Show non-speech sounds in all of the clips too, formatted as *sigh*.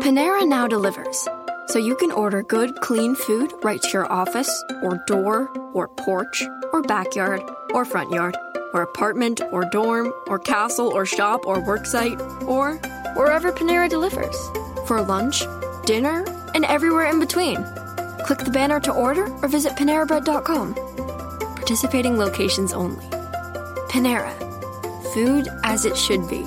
Panera now delivers, so you can order good, clean food right to your office, or door, or porch, or backyard, or front yard, or apartment, or dorm, or castle, or shop, or worksite, or wherever Panera delivers. For lunch, dinner, and everywhere in between. Click the banner to order or visit PaneraBread.com. Participating locations only. Panera. Food as it should be.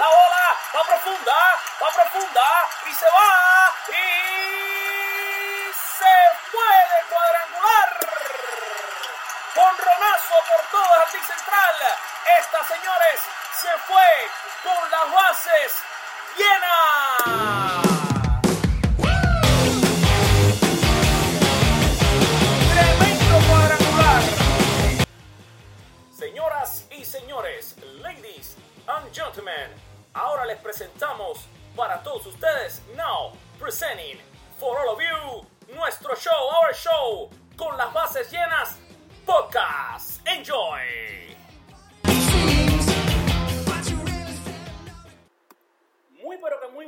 La bola va profunda. Va profunda. Y se va. Y se puede cuadrangular. Con Ronazo por el jardín central. Esta, señores, se fue con las bases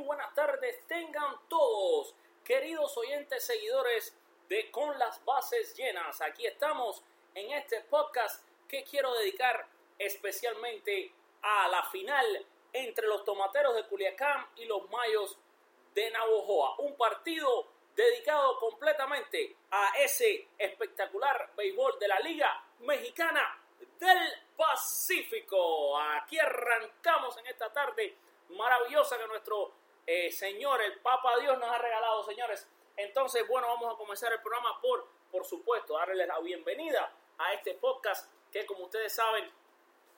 buenas tardes tengan todos, queridos oyentes seguidores de Con las Bases Llenas. Aquí estamos en este podcast que quiero dedicar especialmente a la final entre los Tomateros de Culiacán y los Mayos de Navojoa. Un partido dedicado completamente a ese espectacular béisbol de la Liga Mexicana del Pacífico. Aquí arrancamos en esta tarde maravillosa que nuestro eh, Señor, el Papa Dios, nos ha regalado, señores. Entonces, bueno, vamos a comenzar el programa por, por supuesto, darles la bienvenida a este podcast que, como ustedes saben,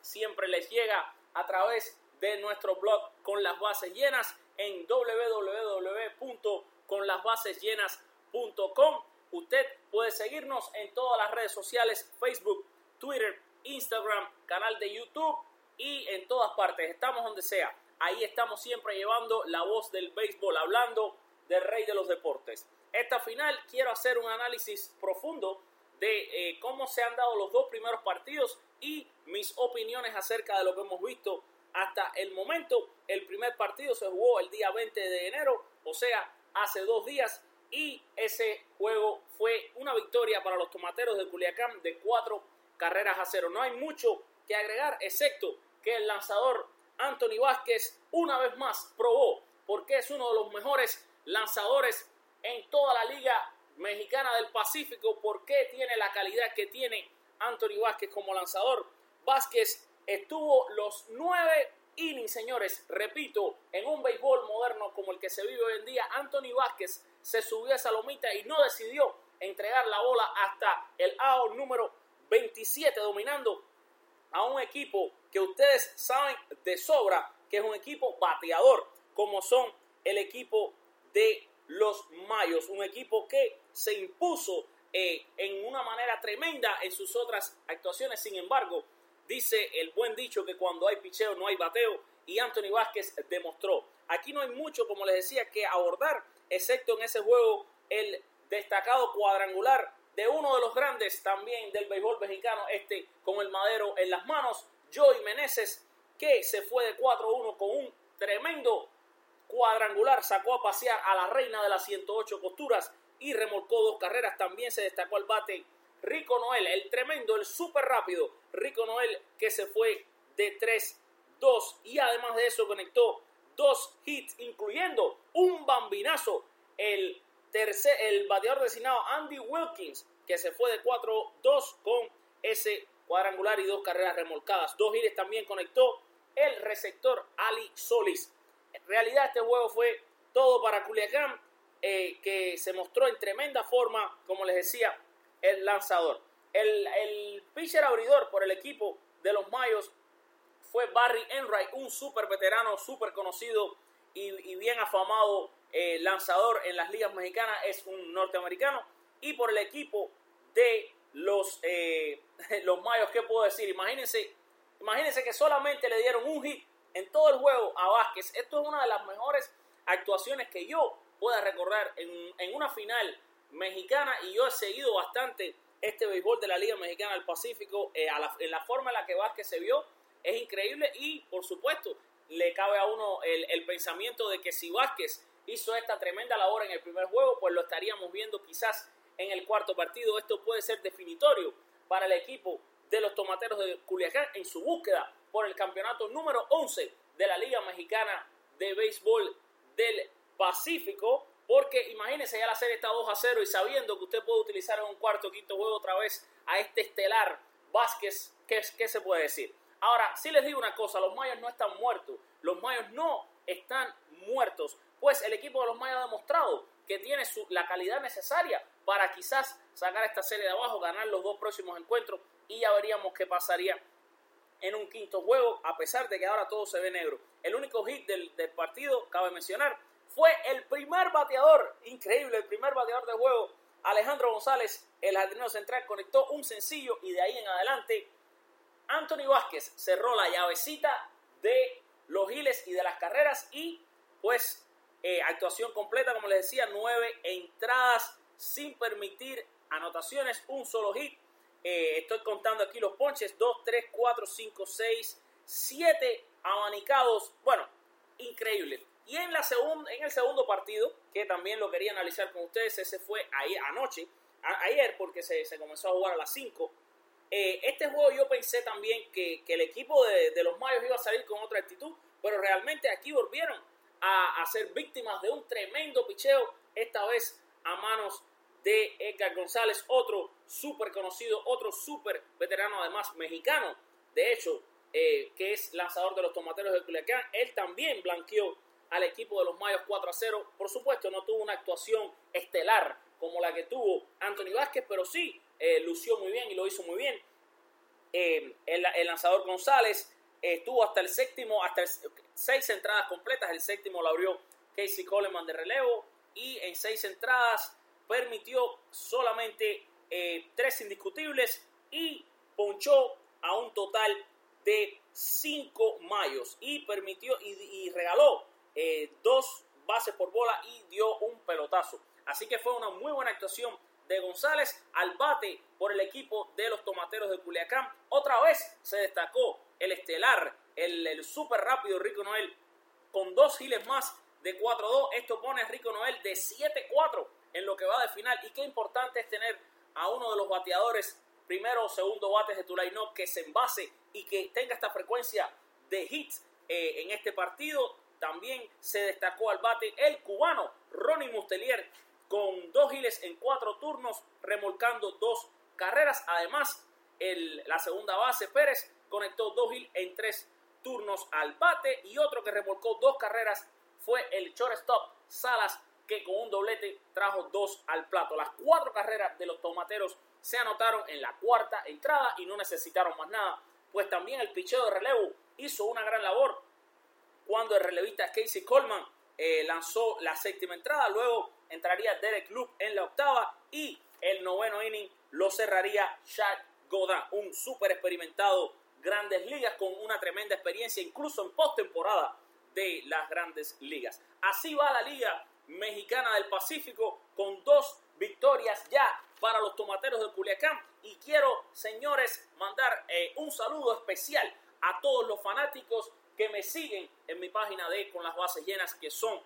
siempre les llega a través de nuestro blog con las bases llenas en www.conlasbasesllenas.com. Usted puede seguirnos en todas las redes sociales, Facebook, Twitter, Instagram, canal de YouTube y en todas partes. Estamos donde sea. Ahí estamos siempre llevando la voz del béisbol, hablando del rey de los deportes. Esta final quiero hacer un análisis profundo de eh, cómo se han dado los dos primeros partidos y mis opiniones acerca de lo que hemos visto hasta el momento. El primer partido se jugó el día 20 de enero, o sea, hace dos días, y ese juego fue una victoria para los tomateros de Culiacán de cuatro carreras a cero. No hay mucho que agregar, excepto que el lanzador Anthony Vázquez una vez más probó porque es uno de los mejores lanzadores en toda la liga mexicana del Pacífico, porque tiene la calidad que tiene Anthony Vázquez como lanzador. Vázquez estuvo los nueve innings, señores, repito, en un béisbol moderno como el que se vive hoy en día, Anthony Vázquez se subió a esa lomita y no decidió entregar la bola hasta el out número 27, dominando a un equipo que ustedes saben de sobra que es un equipo bateador, como son el equipo de los Mayos, un equipo que se impuso eh, en una manera tremenda en sus otras actuaciones. Sin embargo, dice el buen dicho que cuando hay picheo no hay bateo y Anthony Vázquez demostró. Aquí no hay mucho, como les decía, que abordar, excepto en ese juego el destacado cuadrangular de uno de los grandes también del béisbol mexicano, este con el madero en las manos, Joey Meneses, que se fue de 4-1 con un tremendo cuadrangular, sacó a pasear a la reina de las 108 costuras y remolcó dos carreras. También se destacó al bate Rico Noel, el tremendo, el súper rápido Rico Noel, que se fue de 3-2 y además de eso conectó dos hits, incluyendo un bambinazo, el tercer, el bateador designado Andy Wilkins, que se fue de 4-2 con ese cuadrangular y dos carreras remolcadas. Dos hits también conectó el receptor Ali Solis. En realidad este juego fue todo para Culiacán. eh, que se mostró en tremenda forma, como les decía, el lanzador. El, el pitcher abridor por el equipo de los Mayos fue Barry Enright, un súper veterano, súper conocido y, bien afamado eh, lanzador en las ligas mexicanas, es un norteamericano. Y por el equipo de los, eh, *laughs* los Mayos, ¿qué puedo decir? Imagínense, imagínense que solamente le dieron un hit en todo el juego a Vázquez. Esto es una de las mejores actuaciones que yo pueda recordar en, una final mexicana y yo he seguido bastante este béisbol de la Liga Mexicana del Pacífico eh, en la forma en la que Vázquez se vio es increíble y por supuesto le cabe a uno el, pensamiento de que si Vázquez hizo esta tremenda labor en el primer juego, pues lo estaríamos viendo quizás en el cuarto partido. Esto puede ser definitorio para el equipo de los Tomateros de Culiacán en su búsqueda por el campeonato número 11 de la Liga Mexicana de Béisbol del Pacífico. Porque imagínense ya la serie está 2 a 0 y sabiendo que usted puede utilizar en un cuarto o quinto juego otra vez a este estelar Vázquez, ¿qué, qué se puede decir? Ahora, si les digo una cosa, los Mayos no están muertos. Los Mayos no están muertos. Pues el equipo de los Mayos ha demostrado que tiene la calidad necesaria para quizás sacar esta serie de abajo, ganar los dos próximos encuentros y ya veríamos qué pasaría en un quinto juego, a pesar de que ahora todo se ve negro. El único hit del, del partido, cabe mencionar, fue el primer bateador, increíble, el primer bateador del juego, Alejandro González, el jardinero central, conectó un sencillo y de ahí en adelante Anthony Vázquez cerró la llavecita de los giles y de las carreras y pues eh, actuación completa, como les decía, nueve entradas sin permitir anotaciones, un solo hit. Eh, estoy contando aquí los ponches, 2, 3, 4, 5, 6, 7 abanicados. Bueno, increíble. Y en, la en el segundo partido, que también lo quería analizar con ustedes, ese fue ahí anoche, ayer porque se, comenzó a jugar a las 5 eh, este juego yo pensé también que, el equipo de, los Mayos iba a salir con otra actitud, pero realmente aquí volvieron a, ser víctimas de un tremendo picheo, esta vez a manos de Edgar González, otro súper conocido, otro súper veterano, además mexicano, de hecho, eh, que es lanzador de los tomateros de Culiacán. Él también blanqueó al equipo de los Mayos 4 a 0. Por supuesto, no tuvo una actuación estelar como la que tuvo Anthony Vázquez, pero sí eh, lució muy bien y lo hizo muy bien. Eh, el, lanzador González estuvo hasta el séptimo, hasta seis entradas completas, el séptimo lo abrió Casey Coleman de relevo y en seis entradas permitió solamente eh, tres indiscutibles y ponchó a un total de cinco mayos y permitió y, regaló dos bases por bola y dio un pelotazo. Así que fue una muy buena actuación de González al bate por el equipo de los Tomateros de Culiacán. Otra vez se destacó el estelar, el, el súper rápido Rico Noel con dos giles más de 4-2. Esto pone a Rico Noel de 7-4 en lo que va de final. Y qué importante es tener a uno de los bateadores, primero o segundo bates de tu line que se envase y que tenga esta frecuencia de hits eh, en este partido. También se destacó al bate el cubano Ronnie Mustelier con dos giles en cuatro turnos, remolcando dos carreras. Además, la segunda base Pérez conectó dos giles en tres turnos al bate y otro que remolcó dos carreras fue el shortstop Salas que con un doblete trajo dos al plato. Las cuatro carreras de los tomateros se anotaron en la cuarta entrada y no necesitaron más nada, pues también el picheo de relevo hizo una gran labor cuando el relevista Casey Coleman eh, lanzó la séptima entrada, luego entraría Derek Luke en la octava y el noveno inning lo cerraría Chad Godin, un súper experimentado grandes ligas con una tremenda experiencia incluso en postemporada de las grandes ligas. Así va la liga mexicana del Pacífico con dos victorias ya para los tomateros de Culiacán y quiero señores mandar eh, un saludo especial a todos los fanáticos que me siguen en mi página de Con las Bases Llenas que son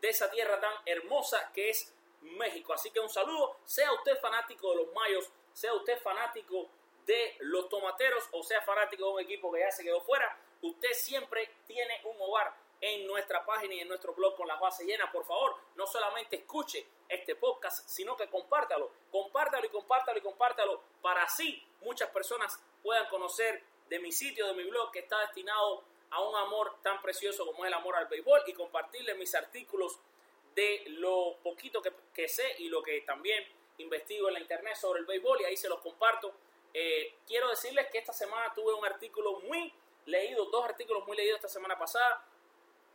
de esa tierra tan hermosa que es México. Así que un saludo, sea usted fanático de los Mayos, sea usted fanático de los Tomateros o sea fanático de un equipo que ya se quedó fuera, usted siempre tiene un hogar en nuestra página y en nuestro blog con las bases llenas. Por favor, no solamente escuche este podcast, sino que compártalo, compártalo y compártalo y compártalo para así muchas personas puedan conocer de mi sitio, de mi blog que está destinado a un amor tan precioso como es el amor al béisbol y compartirle mis artículos de lo poquito que, que sé y lo que también investigo en la internet sobre el béisbol y ahí se los comparto. Eh, quiero decirles que esta semana tuve un artículo muy leído, dos artículos muy leídos esta semana pasada.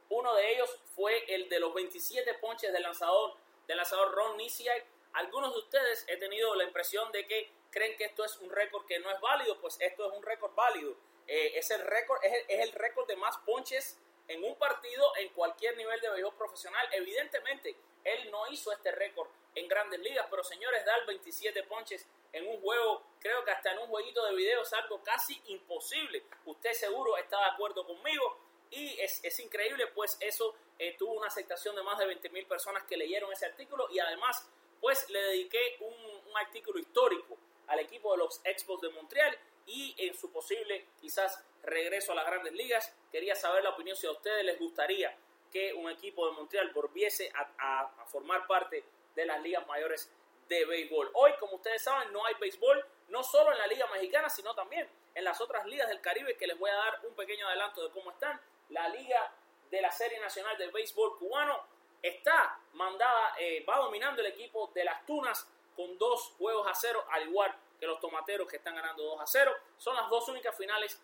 Uno de ellos fue el de los 27 ponches del lanzador, del lanzador Ron Nisiak. Algunos de ustedes he tenido la impresión de que creen que esto es un récord que no es válido, pues esto es un récord válido. Eh, es el récord, es el, es el récord de más ponches en un partido en cualquier nivel de béisbol profesional. Evidentemente, él no hizo este récord en grandes ligas, pero señores, dar 27 ponches en un juego, creo que hasta en un jueguito de video es algo casi imposible. Usted seguro está de acuerdo conmigo y es, increíble, pues eso eh, tuvo una aceptación de más de 20 mil personas que leyeron ese artículo y además, pues le dediqué un artículo histórico al equipo de los Expos de Montreal y en su posible quizás regreso a las grandes ligas. Quería saber la opinión si a ustedes les gustaría que un equipo de Montreal volviese a, formar parte de las ligas mayores de béisbol. Hoy, como ustedes saben, no hay béisbol, no solo en la Liga Mexicana, sino también en las otras ligas del Caribe, que les voy a dar un pequeño adelanto de cómo están. La Liga de la Serie Nacional del Béisbol Cubano está mandada, eh, va dominando el equipo de las Tunas con dos juegos a cero, al igual que los Tomateros que están ganando 2 a 0. Son las dos únicas finales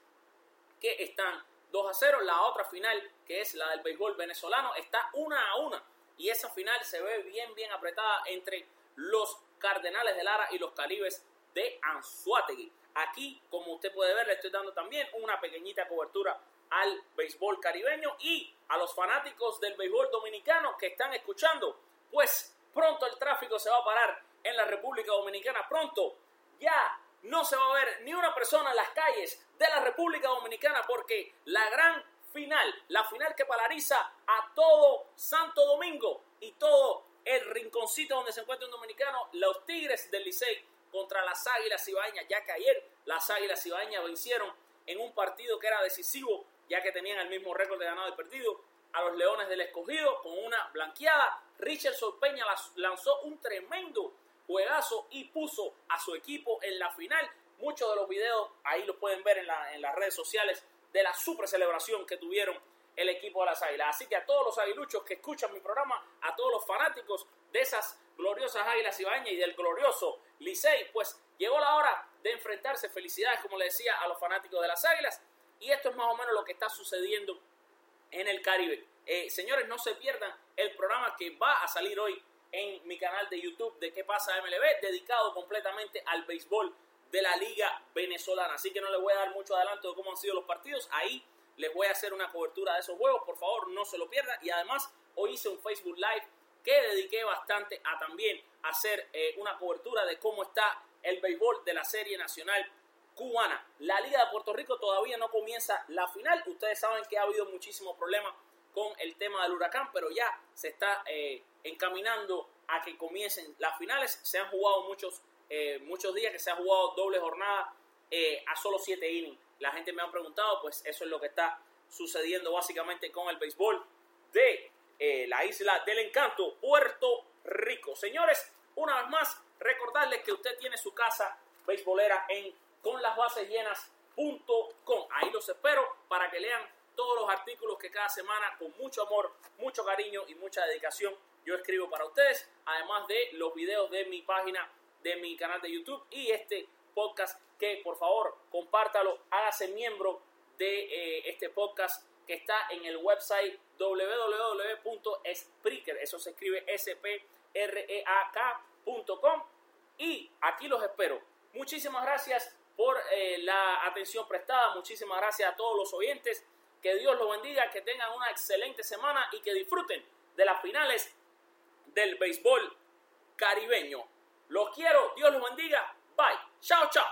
están 2 a 0. La otra final, que es la del béisbol venezolano, está 1 a 1. Y esa final se ve bien, bien apretada entre los Cardenales de Lara y los Caribes de Anzuategui. Aquí, como usted puede ver, le estoy dando también una pequeñita cobertura al béisbol caribeño y a los fanáticos del béisbol dominicano que están escuchando. Pues pronto el tráfico se va a parar en la República Dominicana. Pronto ya no se va a ver ni una persona en las calles de la República Dominicana porque la gran final, la final que polariza a todo Santo Domingo y todo el rinconcito donde se encuentra un dominicano, los Tigres del Licey contra las Águilas Ibaeñas, ya que ayer las Águilas Ibaeñas vencieron en un partido que era decisivo, ya que tenían el mismo récord de ganado y perdido, a los Leones del Escogido con una blanqueada. Richard Peña lanzó un tremendo juegazo y puso a su equipo en la final. Muchos de los videos ahí los pueden ver en, la, en las redes sociales de la super celebración que tuvieron el equipo de las Águilas. Así que a todos los aguiluchos que escuchan mi programa, a todos los fanáticos de esas gloriosas Águilas Ibañas y del glorioso Licey, pues llegó la hora de enfrentarse. Felicidades, como le decía, a los fanáticos de las Águilas. Y esto es más o menos lo que está sucediendo en el Caribe. Eh, señores, no se pierdan el programa que va a salir hoy en mi canal de YouTube de qué pasa MLB, dedicado completamente al béisbol de la Liga Venezolana. Así que no les voy a dar mucho adelanto de cómo han sido los partidos. Ahí les voy a hacer una cobertura de esos juegos, por favor no se lo pierdan. Y además hoy hice un Facebook Live que dediqué bastante a también hacer eh, una cobertura de cómo está el béisbol de la Serie Nacional Cubana. La Liga de Puerto Rico todavía no comienza la final. Ustedes saben que ha habido muchísimos problemas con el tema del huracán, pero ya se está eh, encaminando a que comiencen las finales. Se han jugado muchos, eh, muchos días que se ha jugado doble jornada eh, a solo siete innings la gente me ha preguntado, pues eso es lo que está sucediendo básicamente con el béisbol de eh, la isla del encanto, Puerto Rico. Señores, una vez más, recordarles que usted tiene su casa beisbolera en conlasbasesllenas.com. Ahí los espero para que lean todos los artículos que cada semana con mucho amor, mucho cariño y mucha dedicación yo escribo para ustedes, además de los videos de mi página, de mi canal de YouTube y este podcast que por favor compártalo, hágase miembro de eh, este podcast que está en el website www.spreaker, eso se escribe s p r e a k.com y aquí los espero. Muchísimas gracias por eh, la atención prestada, muchísimas gracias a todos los oyentes, que Dios los bendiga, que tengan una excelente semana y que disfruten de las finales del béisbol caribeño. Los quiero, Dios los bendiga, bye, chao, chao.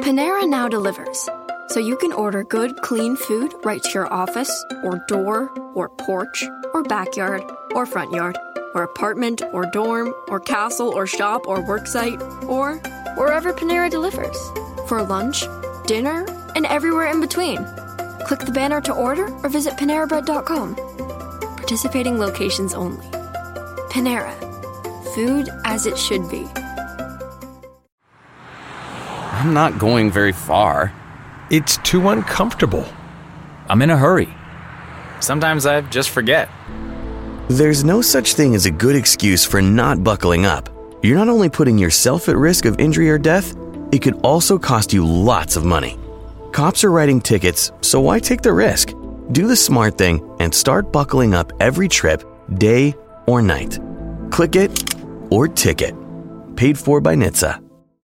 Panera now delivers, so you can order good, clean food right to your office, or door, or porch, or backyard, or front yard, or apartment, or dorm, or castle, or shop, or worksite, or wherever Panera delivers. For lunch, dinner, and everywhere in between. Click the banner to order or visit PaneraBread.com. Participating locations only. Panera. Food as it should be. I'm not going very far. It's too uncomfortable. I'm in a hurry. Sometimes I just forget. There's no such thing as a good excuse for not buckling up. You're not only putting yourself at risk of injury or death, it could also cost you lots of money. Cops are writing tickets, so why take the risk? Do the smart thing and start buckling up every trip, day or night. Click it or ticket. Paid for by NHTSA.